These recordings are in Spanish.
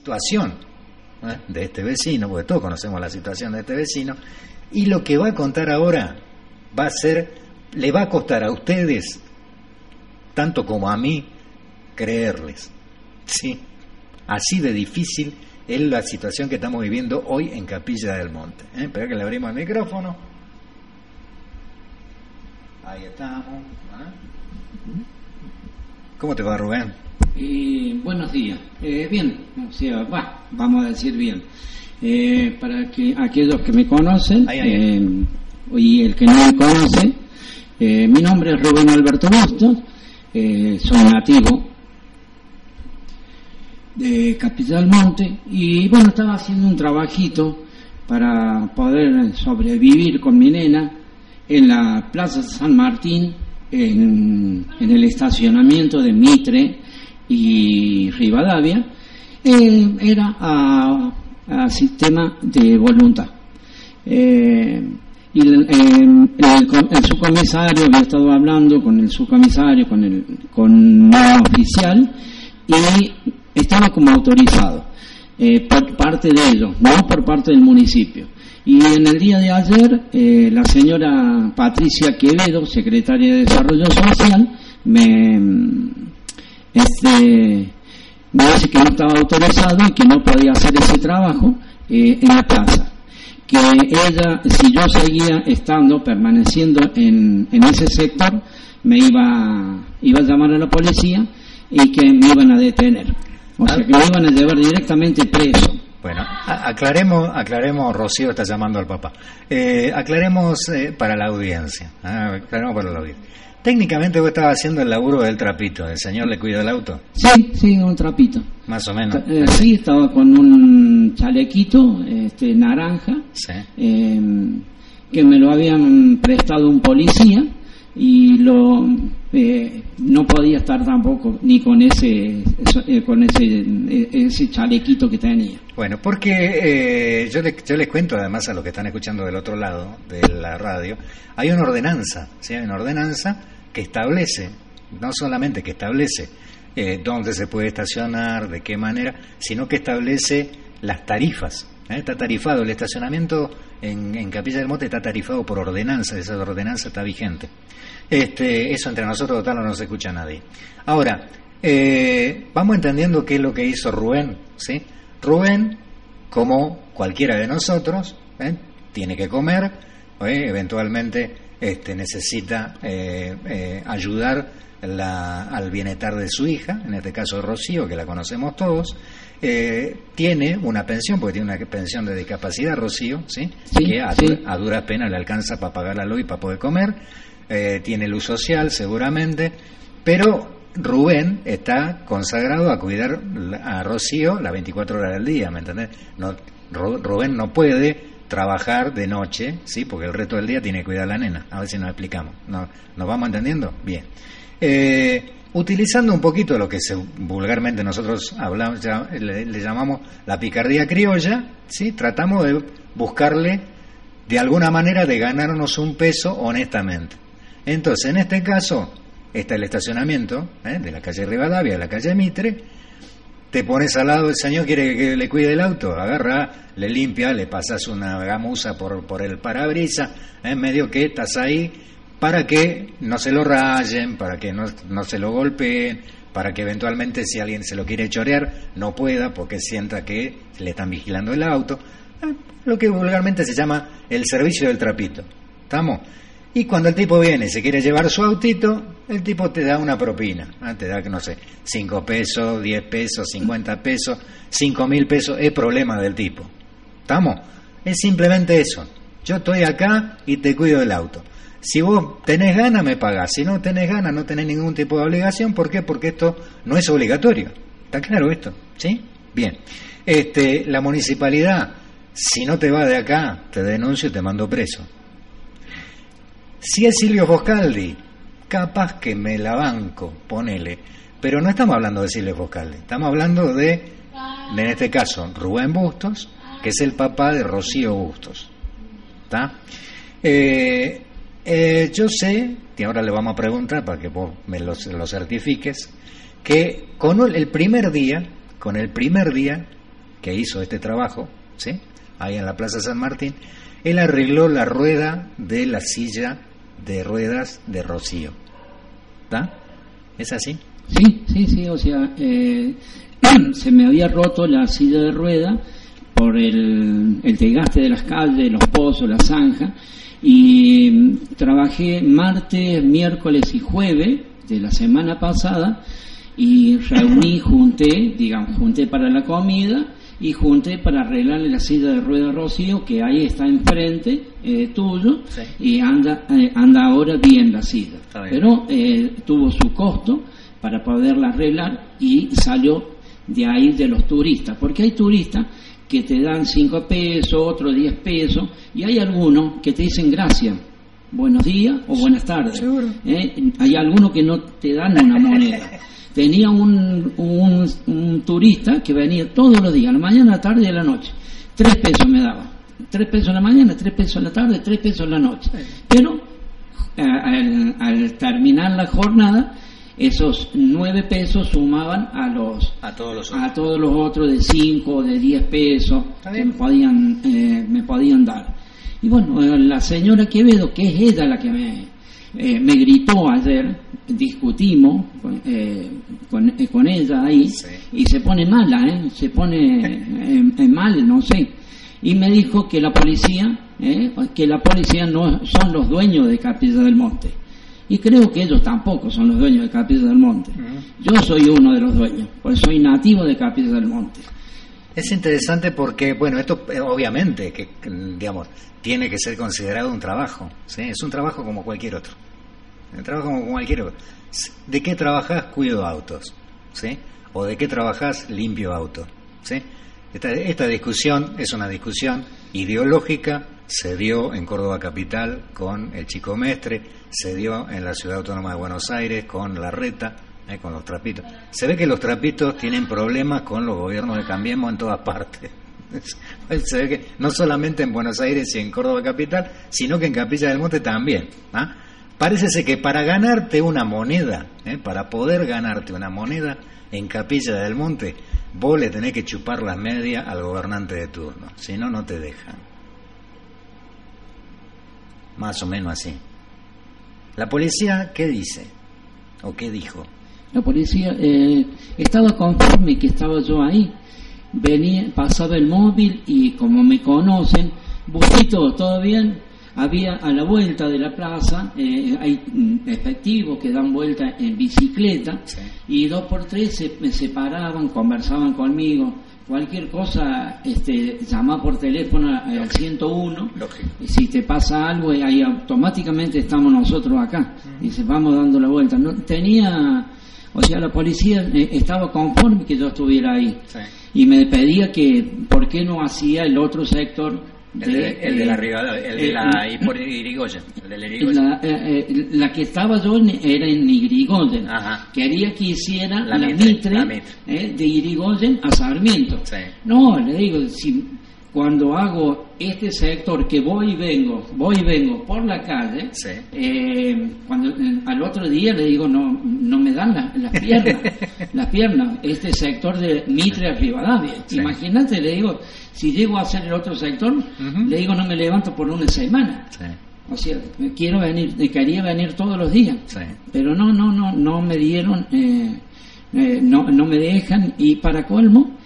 situación ¿eh? de este vecino, porque todos conocemos la situación de este vecino, y lo que va a contar ahora va a ser, le va a costar a ustedes, tanto como a mí, creerles. Sí, así de difícil es la situación que estamos viviendo hoy en Capilla del Monte. ¿eh? Espera que le abrimos el micrófono. Ahí estamos. ¿eh? ¿Cómo te va, Rubén? Eh, buenos días. Eh, bien, o sea, va, vamos a decir bien. Eh, para que aquellos que me conocen eh, y el que no me conoce, eh, mi nombre es Rubén Alberto Bustos, eh, soy nativo de Capital Monte y bueno, estaba haciendo un trabajito para poder sobrevivir con mi nena en la Plaza San Martín, en, en el estacionamiento de Mitre y Rivadavia, era a, sistema de voluntad. Eh, y el, el- el co- el subcomisario había estado hablando con el subcomisario, con el con un oficial, y estaba como autorizado eh, por parte de ellos, no por parte del municipio. Y en el día de ayer, eh, la señora Patricia Quevedo, secretaria de Desarrollo Social, me, este, dice que no estaba autorizado y que no podía hacer ese trabajo eh, en la plaza. Que ella, si yo seguía estando, permaneciendo en, en ese sector, me iba, iba a llamar a la policía y que me iban a detener. O sea, que me iban a llevar directamente preso. Bueno, aclaremos, aclaremos, Rocío está llamando al papá. Eh, aclaremos eh, para la audiencia. ah, aclaremos para la audiencia. Técnicamente vos estabas haciendo el laburo del trapito. ¿El señor le cuida el auto? Sí, sí, un trapito. Más o menos. Eh, sí, estaba con un chalequito este, naranja Sí. eh, que me lo habían prestado un policía y lo eh, no podía estar tampoco ni con ese eh, con ese eh, ese chalequito que tenía. Bueno, porque eh, yo, les, yo les cuento además a los que están escuchando del otro lado de la radio, hay una ordenanza, ¿sí? hay una ordenanza que establece, no solamente que establece eh, dónde se puede estacionar, de qué manera, sino que establece las tarifas. ¿eh? Está tarifado, el estacionamiento en, en Capilla del Monte está tarifado por ordenanza, esa ordenanza está vigente. Este, eso entre nosotros total no nos escucha nadie. Ahora, eh, vamos entendiendo qué es lo que hizo Rubén, ¿sí? Rubén, como cualquiera de nosotros, ¿eh? tiene que comer, eventualmente este, necesita eh, eh, ayudar la- al bienestar de su hija, en este caso Rocío, que la conocemos todos, eh, tiene una pensión, porque tiene una pensión de discapacidad, Rocío, ¿sí? Sí, que a, sí. a duras penas le alcanza para pagar la luz y para poder comer, eh, tiene luz social seguramente, pero Rubén está consagrado a cuidar a Rocío las 24 horas del día, ¿me entendés? No, Ru- Rubén no puede trabajar de noche, ¿sí? Porque el resto del día tiene que cuidar a la nena. A ver si nos explicamos. ¿No- ¿Nos vamos entendiendo? Bien. Eh, utilizando un poquito lo que se, vulgarmente nosotros hablamos, le, llamamos la picardía criolla, ¿sí? Tratamos de buscarle de alguna manera de ganarnos un peso honestamente. Entonces, en este caso, está el estacionamiento ¿eh? de la calle Rivadavia, de la calle Mitre, te pones al lado, el señor quiere que le cuide el auto, agarra, le limpia, le pasas una gamuza por, por el parabrisas, en medio que estás ahí para que no se lo rayen, para que no, no se lo golpeen, para que eventualmente si alguien se lo quiere chorear no pueda porque sienta que le están vigilando el auto, Eh, lo que vulgarmente se llama el servicio del trapito. ¿Estamos? Y cuando el tipo viene se quiere llevar su autito, el tipo te da una propina. ¿ah? Te da, no sé, 5 pesos, 10 pesos, 50 pesos, 5 mil pesos. Es problema del tipo. ¿Estamos? Es simplemente eso. Yo estoy acá y te cuido del auto. Si vos tenés ganas, me pagás. Si no tenés ganas, no tenés ningún tipo de obligación. ¿Por qué? Porque esto no es obligatorio. ¿Está claro esto? ¿Sí? Bien. Este, la municipalidad, si no te va de acá, te denuncio y te mando preso. Si es Silvio Foscaldi, capaz que me la banco, ponele. Pero no estamos hablando de Silvio Foscaldi, estamos hablando de, en este caso, Rubén Bustos, que es el papá de Rocío Bustos. ¿Está? Eh, eh, yo sé, y ahora le vamos a preguntar para que vos me lo, lo certifiques, que con el primer día, con el primer día, que hizo este trabajo, ¿sí? ahí en la Plaza San Martín, él arregló la rueda de la silla de ruedas de Rocío. ¿Está? ¿Es así? Sí, sí, sí, o sea, eh, se me había roto la silla de rueda por el, el desgaste de las calles, los pozos, la zanja, y mm, trabajé martes, miércoles y jueves de la semana pasada y reuní, junté, digamos, junté para la comida y junté para arreglarle la silla de rueda Rocío, que ahí está enfrente eh, tuyo, y anda, eh, anda ahora bien la silla. Pero eh, tuvo su costo para poderla arreglar y salió de ahí de los turistas, porque hay turistas que te dan 5 pesos, otros 10 pesos, y hay algunos que te dicen gracias, buenos días o buenas tardes. Hay algunos que no te dan una moneda. tenía un, un, turista que venía todos los días, a la mañana, a la tarde y a la noche. Tres pesos me daba. Tres pesos en la mañana, tres pesos en la tarde, tres pesos en la noche. Pero al, terminar la jornada, esos nueve pesos sumaban a los a todos los otros, a todos los otros de cinco o de diez pesos que me podían eh, me podían dar y bueno eh, la señora Quevedo que es ella la que me eh, me gritó ayer discutimos eh, con, eh, con, ella ahí y se pone mala, ¿eh? se pone eh, mal, no sé. Y me dijo que la policía, que la policía no son los dueños de Capilla del Monte. Y creo que ellos tampoco son los dueños de Capilla del Monte. Yo soy uno de los dueños, pues soy nativo de Capilla del Monte. Es interesante porque, bueno, esto obviamente que, digamos, tiene que ser considerado un trabajo, ¿sí? Es un trabajo como cualquier otro. Un trabajo como cualquier otro. ¿De qué trabajas? Cuido autos. ¿Sí? ¿O de qué trabajas? Limpio autos. ¿Sí? Esta, esta discusión es una discusión ideológica, se dio en Córdoba Capital con el Chico Mestre, se dio en la Ciudad Autónoma de Buenos Aires con la Reta, ¿eh? con los trapitos. Se ve que los trapitos tienen problemas con los gobiernos de Cambiemos en todas partes. Se ve que no solamente en Buenos Aires y en Córdoba Capital, sino que en Capilla del Monte también. ¿ah? Parece que para ganarte una moneda, ¿eh? para poder ganarte una moneda en Capilla del Monte, vos le tenés que chupar las medias al gobernante de turno, si no, no te dejan. Más o menos así. ¿La policía qué dice? ¿O qué dijo? La policía eh, estaba conforme que estaba yo ahí. Venía, pasaba el móvil y como me conocen, Busquito, ¿todo bien? había a la vuelta de la plaza, eh, hay mm, efectivos que dan vuelta en bicicleta y dos por tres se, me separaban, conversaban conmigo. Cualquier cosa, este, llama por teléfono al 101. Y si te pasa algo, ahí automáticamente estamos nosotros acá. Y se vamos dando la vuelta. No, tenía, o sea, la policía eh, estaba conforme que yo estuviera ahí. Y me pedía que, ¿por qué no hacía el otro sector el de, el de la el de la Irigoyen, La, eh, eh, la, que estaba yo era en Irigoyen. Quería que hiciera la, mitre, eh, de Irigoyen a Sarmiento. No, le digo, si cuando hago este sector que voy y vengo, voy y vengo por la calle, eh, cuando eh, al otro día le digo no no me dan las piernas, las piernas, este sector de Mitre a Rivadavia. Imagínate, le digo, si llego a hacer el otro sector, le digo no me levanto por una semana. O sea, quiero venir, quería venir todos los días, pero no, no, no, no me dieron, eh, no, no me dejan. Y para colmo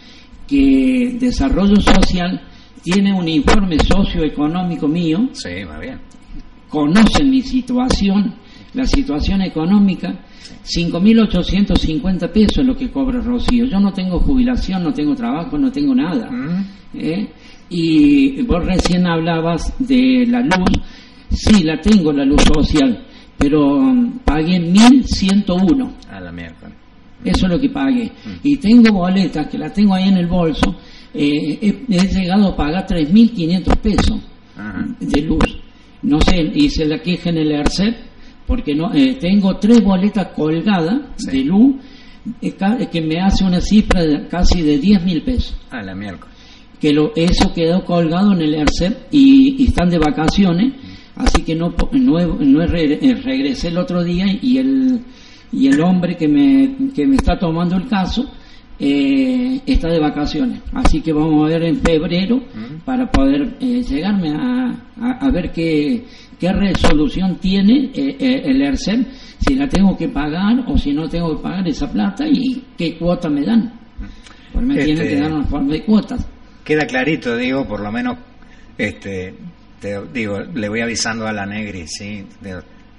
que desarrollo social tiene un informe socioeconómico mío. Sí, va bien. Conocen mi situación, la situación económica. 5.850 pesos es lo que cobra Rocío. Yo no tengo jubilación, no tengo trabajo, no tengo nada. Mm. ¿eh? Y vos recién hablabas de la luz. Sí, la tengo, la luz social, pero um, pagué 1.101. A la mierda. Eso es lo que pagué. Mm. Y tengo boletas que la tengo ahí en el bolso eh, he, llegado a pagar 3.500 pesos de luz. No sé, hice la queja en el ERCEP porque no eh, tengo tres boletas colgadas de luz eh, que me hace una cifra de casi de 10.000 pesos. Ah, la miércoles. Que lo, eso quedó colgado en el ERCEP y, están de vacaciones, así que no, no, no regresé el otro día y el, y el hombre que me, que me está tomando el caso eh, está de vacaciones. Así que vamos a ver en febrero para poder eh, llegarme a, a, ver qué, qué resolución tiene eh, eh, el ERCEM, si la tengo que pagar o si no tengo que pagar esa plata y qué cuota me dan. Porque me tienen que Este- dar una forma de cuotas. Queda clarito, digo, por lo menos, este, te digo, le voy avisando a la Negri, ¿sí?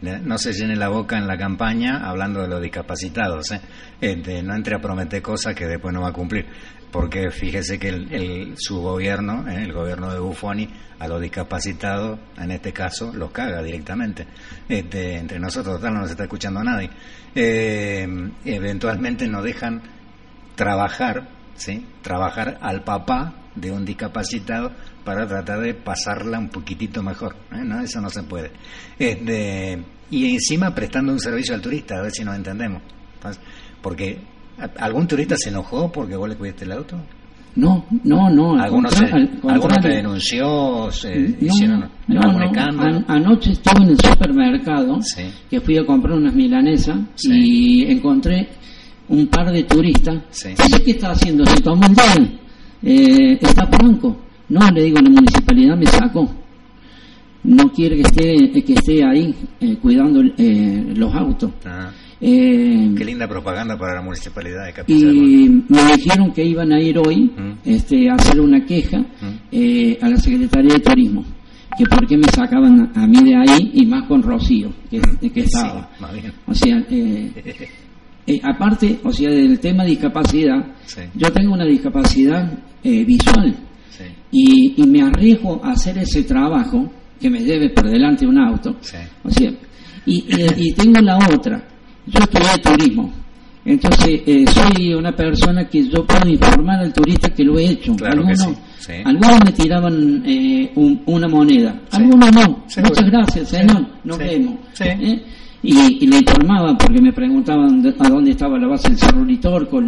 No se llene la boca en la campaña hablando de los discapacitados, ¿eh? Este, no entre a prometer cosas que después no va a cumplir, porque fíjese que el, el- su gobierno, ¿eh? el gobierno de Buffoni, a los discapacitados, en este caso, los caga directamente. Este, entre nosotros, total, no nos está escuchando nadie. Eh, eventualmente nos dejan trabajar, ¿sí? Trabajar al papá de un discapacitado para tratar de pasarla un poquitito mejor. ¿eh? No, eso no se puede. Este, y encima prestando un servicio al turista, a ver si nos entendemos. Porque ¿a- algún turista se enojó porque vos le cuidaste el auto. No, no, no. al Algunos, se- algunos te denunció, se No, hicieron no, no. An- anoche estuve en el supermercado Sí. que fui a comprar unas milanesas Sí. y encontré un par de turistas. Sí. Qué está haciendo, se tomó un día. Eh, está franco. No, le digo, la municipalidad me sacó. No quiere que esté, que esté ahí eh, cuidando eh, los autos. Ah, Eh, qué linda propaganda para la municipalidad de Capilla del y me dijeron que iban a ir hoy Mm. este, a hacer una queja eh, a la Secretaría de Turismo, que por qué me sacaban a, mí de ahí y más con Rocío, que, que Sí, estaba. O sea, eh, eh, aparte, o sea, del tema discapacidad, Sí. yo tengo una discapacidad eh, visual Sí, y, y me arriesgo a hacer ese trabajo que me debe por delante un auto. sí. O sea, y, y- y tengo la otra. Yo estudié turismo. Entonces, eh, soy una persona que yo puedo informar al turista que lo he hecho. Claro algunos, sí. algunos me tiraban eh, un- una moneda, algunos no. Seguro. Muchas gracias, señor. Nos vemos. ¿Eh? Y, y le informaba porque me preguntaban a dónde estaba la base del Cerro Litorco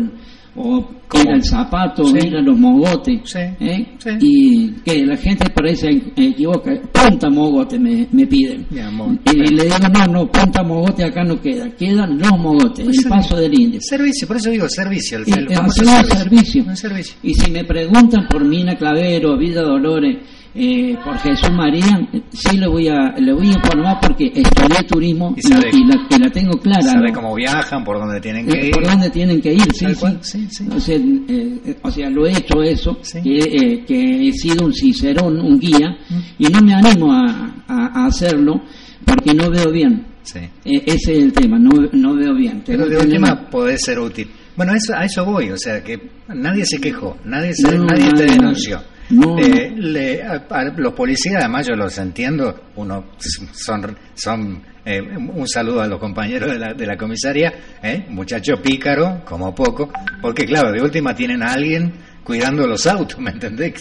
o qué ¿Cómo? era el zapato, Sí. eran los mogotes. Sí. ¿eh? Sí. Y que la gente parece equivoca. Punta mogote me, me piden. Y le digo, no, no, punta mogote acá no queda, quedan los mogotes, Pues el paso del indio. Servicio, por eso digo servicio. El, Y, el un servicio. Servicio. Y si me preguntan por Mina Clavero, Vida Dolores, eh, por Jesús María, sí le voy a le voy a informar porque estudié turismo Y y, sabe- y la, y la tengo clara. Sabe ¿no? cómo viajan, por dónde tienen que Eh, ir. por dónde tienen que ir, sí, sí. cual, sí, sí. O, sea, eh, o sea, lo he hecho eso, Sí. que, eh, que he sido un cicerón, un guía, y no me animo a, a- a hacerlo porque no veo bien. Sí. Ese es el tema, no, no veo bien. Pero de que última puede ser útil. Bueno, eso, a eso voy, o sea, que nadie se quejó, nadie, se- No, nadie te nadie, denunció. Eh, le- a- los policías, además yo los entiendo, uno son, son eh, un saludo a los compañeros de la, de la comisaría, ¿eh? muchacho pícaro, como poco, porque claro, de última tienen a alguien cuidando los autos, ¿me entendés?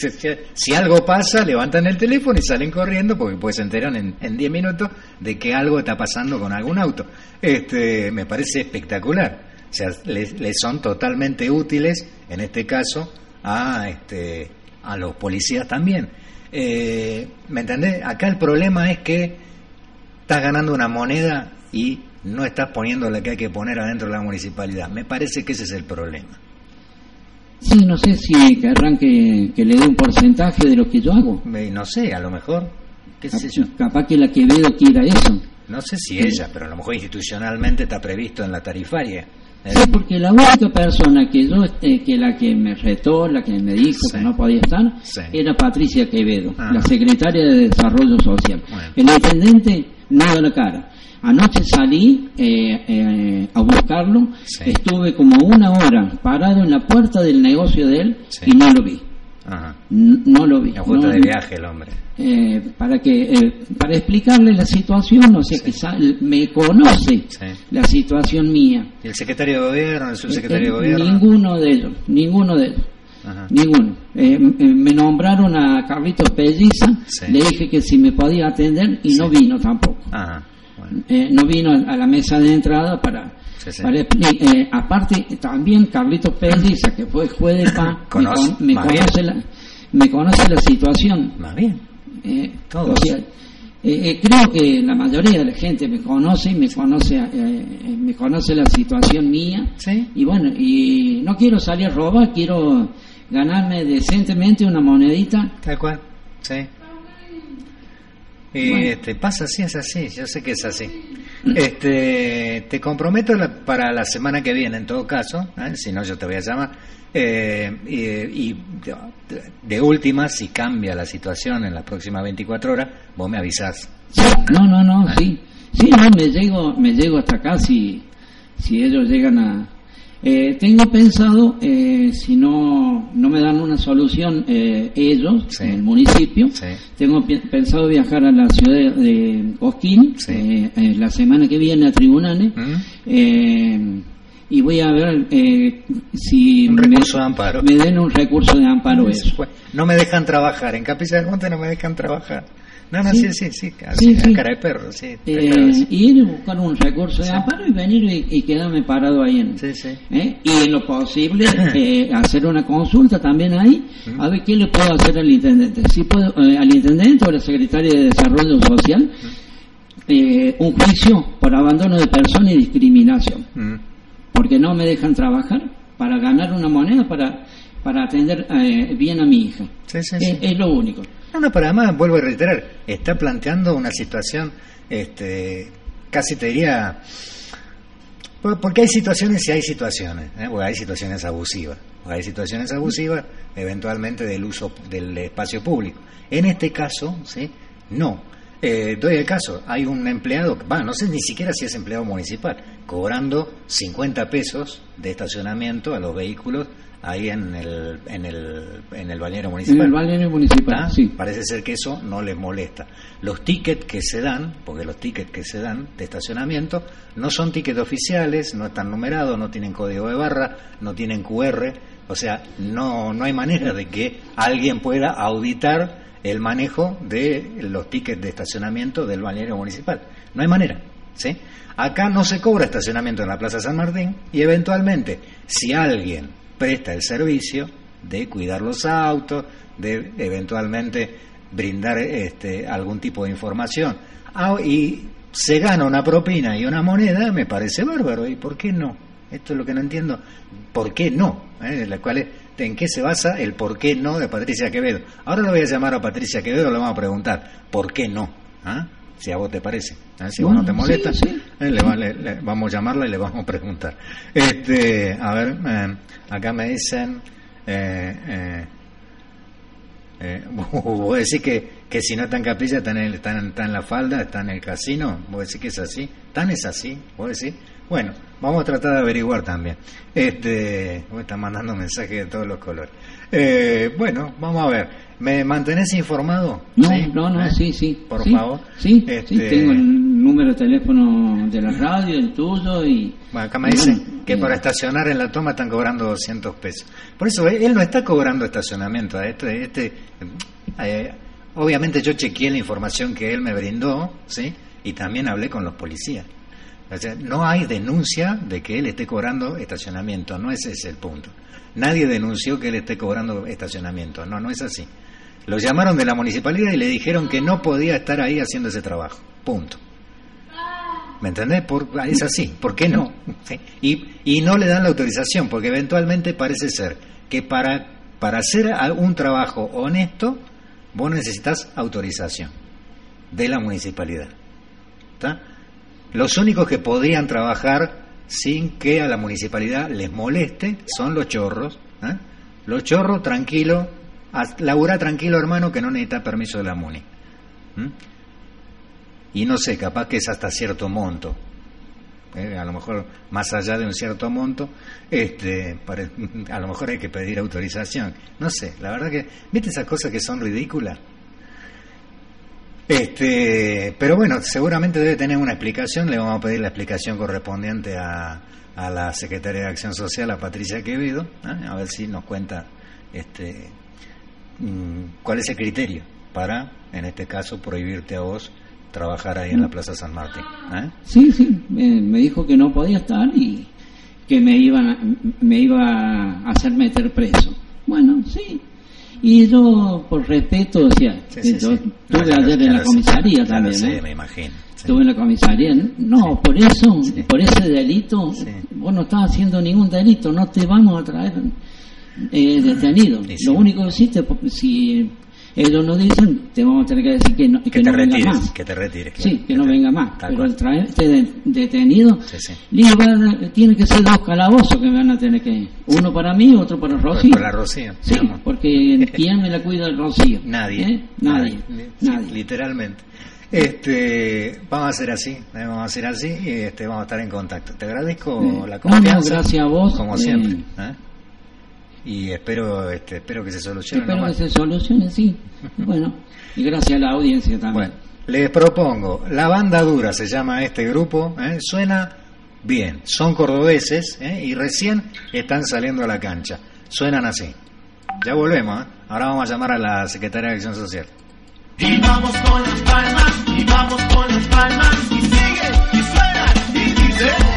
Si, algo pasa, levantan el teléfono y salen corriendo, porque pues se enteran en en 10 minutos de que algo está pasando con algún auto. Este, me parece espectacular. O sea, les son totalmente útiles, en este caso, a, este, a los policías también. Eh, ¿Me entendés? Acá el problema es que estás ganando una moneda y no estás poniendo la que hay que poner adentro de la municipalidad. Me parece que ese es el problema. Sí, no sé si querrán que, que le dé un porcentaje de lo que yo hago. No sé, a lo mejor, qué sé yo. Capaz que la Quevedo quiera eso. No sé si ella, pero a lo mejor institucionalmente está previsto en la tarifaria. Sí, porque la única persona que yo, eh, que la que me retó, la que me dijo Sí. que no podía estar, Sí. era Patricia Quevedo, Ah. la secretaria de Desarrollo Social. Bueno. El intendente no da la cara. Anoche salí eh, eh, a buscarlo, Sí. estuve como una hora parado en la puerta del negocio de él y no lo vi. Ajá. No lo vi. No- de viaje el hombre. eh, para que eh, para explicarle la situación, o sea Sí. que me conoce Sí. la situación mía. ¿Y el secretario de gobierno, el subsecretario de Eh, gobierno? Ninguno de ellos, ninguno de ellos, Ajá. ninguno. Eh, eh, me nombraron a Carlitos Pelliza, Sí. le dije que si me podía atender y no vino tampoco. Ajá. Bueno. Eh, no vino a la mesa de entrada para... Sí, sí. para expli- eh, aparte, también Carlitos Pelliza, que fue juez de paz, me, Conoce, con- me conoce la, me conoce la situación. Más bien. Eh, Todos. o sea, Eh, eh, creo que la mayoría de la gente me conoce y me conoce, eh, me conoce la situación mía. Sí. Y bueno, y no quiero salir a robar, quiero ganarme decentemente una monedita. Tal cual, sí. Y Bueno. este, pasa así, es así, yo sé que es así. Este, te comprometo la- para la semana que viene, en todo caso, ¿eh? si no yo te voy a llamar, eh, y, y de, de última, si cambia la situación en las próximas 24 horas, vos me avisás. Sí, no, no, no, sí. Sí, no, me llego, me llego hasta acá si, si ellos llegan a... Eh, tengo pensado, eh, si no, no me dan una solución eh, ellos, Sí. en el municipio, Sí. tengo pensado viajar a la ciudad de Cosquín Sí. eh, eh, la semana que viene a tribunales ¿Mm? Y voy a ver eh, si Un me, recurso de amparo. me den un recurso de amparo eso. No me dejan trabajar, en Capilla del Monte no me dejan trabajar. No, no, sí, Sí. sí, sí, así, Sí, cara de perro, sí. Eh, y ir a buscar un recurso de amparo y venir y, y quedarme parado ahí en, Sí, sí. ¿eh? y en lo posible eh, hacer una consulta también ahí a ver qué le puedo hacer al intendente si puedo eh, al intendente o a la secretaria de desarrollo social eh, un juicio por abandono de persona y discriminación Mm. Porque no me dejan trabajar para ganar una moneda para para atender eh, bien a mi hija Sí, sí, es, sí. es lo único No, no, pero además, vuelvo a reiterar, está planteando una situación, este, casi te diría, por- porque hay situaciones y hay situaciones, ¿eh? Porque hay situaciones abusivas, porque hay situaciones abusivas eventualmente del uso del espacio público. En este caso, ¿sí? No. Eh, doy el caso, hay un empleado, va, no sé ni siquiera si es empleado municipal, cobrando 50 pesos de estacionamiento a los vehículos ahí en el, en el, en el balneario en municipal. el balneario municipal Parece ser que eso no les molesta. Los tickets que se dan, porque los tickets que se dan de estacionamiento no son tickets oficiales, no están numerados, no tienen código de barra, no tienen QR, o sea, no, no hay manera de que alguien pueda auditar el manejo de los tickets de estacionamiento del balneario municipal. No hay manera. ¿sí? Acá no se cobra estacionamiento en la Plaza San Martín y eventualmente, si alguien presta el servicio de cuidar los autos, de eventualmente brindar este, algún tipo de información ah, y se gana una propina y una moneda, me parece bárbaro. ¿Y por qué no? Esto es lo que no entiendo. ¿Por qué no? ¿Eh? La cual es- ¿En qué se basa el por qué no de Patricia Quevedo? Ahora lo voy a llamar a Patricia Quevedo, le vamos a preguntar, ¿por qué no? ¿Ah? Si a vos te parece. ¿Ah? Si vos no te Bueno, molesta, sí, sí. eh, le va- le- le- vamos a llamarla y le vamos a preguntar. Este, a ver, eh, acá me dicen... Eh, eh, eh, vos decís que, que si no está en capilla está en, el- está, en, está en la falda, está en el casino, vos decís que es así, tan es así, vos decís, bueno, vamos a tratar de averiguar también. Este, vos estás mandando mensajes de todos los colores. Eh, bueno, vamos a ver, ¿me mantenés informado? No, ¿Sí? no, no, ¿Eh? sí, sí. Por sí, favor. Sí, Este, sí, tengo el número de teléfono de la radio, el tuyo y... Bueno, acá me dicen bueno, que eh, para estacionar en la toma están cobrando 200 pesos. Por eso él él no está cobrando estacionamiento. a Este, este, eh, obviamente yo chequeé la información que él me brindó, ¿sí? Y también hablé con los policías. No hay denuncia de que él esté cobrando estacionamiento, no ese es el punto. Nadie denunció que él esté cobrando estacionamiento, no, no es así. Lo llamaron de la municipalidad y le dijeron que no podía estar ahí haciendo ese trabajo, punto. ¿Me entendés? Por- es así, ¿por qué no? Y, y no le dan la autorización, porque eventualmente parece ser que para, para hacer un trabajo honesto, vos necesitas autorización de la municipalidad. ¿Está? Los únicos que podrían trabajar sin que a la municipalidad les moleste son los chorros. ¿eh? Los chorros, tranquilo, labura tranquilo hermano que no necesita permiso de la MUNI. Y no sé, capaz que es hasta cierto monto. ¿eh? A lo mejor más allá de un cierto monto, este, a lo mejor hay que pedir autorización. No sé, la verdad que, ¿viste esas cosas que son ridículas? Este, pero bueno, seguramente debe tener una explicación. Le vamos a pedir la explicación correspondiente a, a la secretaria de Acción Social, a Patricia Quevedo, ¿eh? a ver si nos cuenta este, mm, cuál es el criterio para, en este caso, prohibirte a vos trabajar ahí en la Plaza San Martín. ¿eh? Sí, sí, me, dijo que no podía estar y que me iban me iba a hacer meter preso. Bueno, sí. Y yo, por respeto, decía, yo estuve ayer en la comisaría también. Sí, me imagino. Estuve en la comisaría. No, por eso, por ese delito, vos no estás haciendo ningún delito, no te vamos a traer eh, detenido. Lo único que hiciste, si ellos nos dicen, te vamos a tener que decir que no, que, no venga más. Que te retires. Sí, que, no venga más. Pero el traerte detenido, tiene que ser dos calabozos que van a tener que. Uno para mí, otro para Rocío. Para Rocío. Sí, porque ¿quién me la cuida el Rocío? Nadie. ¿Eh? Nadie. Nadie. literalmente. Este, vamos a hacer así, ¿eh? vamos a hacer así y este, vamos a estar en contacto. Te agradezco la confianza. gracias a vos. Como siempre. ¿eh? Y espero este, espero que se solucione. Espero que se solucione, sí. bueno, y gracias a la audiencia también. Bueno, les propongo, La Banda Dura se llama este grupo, ¿eh? suena bien, son cordobeses ¿eh? y recién están saliendo a la cancha, suenan así. Ya volvemos, ¿eh? ahora vamos a llamar a la Secretaría de Acción Social. Y vamos con las palmas, y vamos con las palmas, y sigue, y suena, y dice...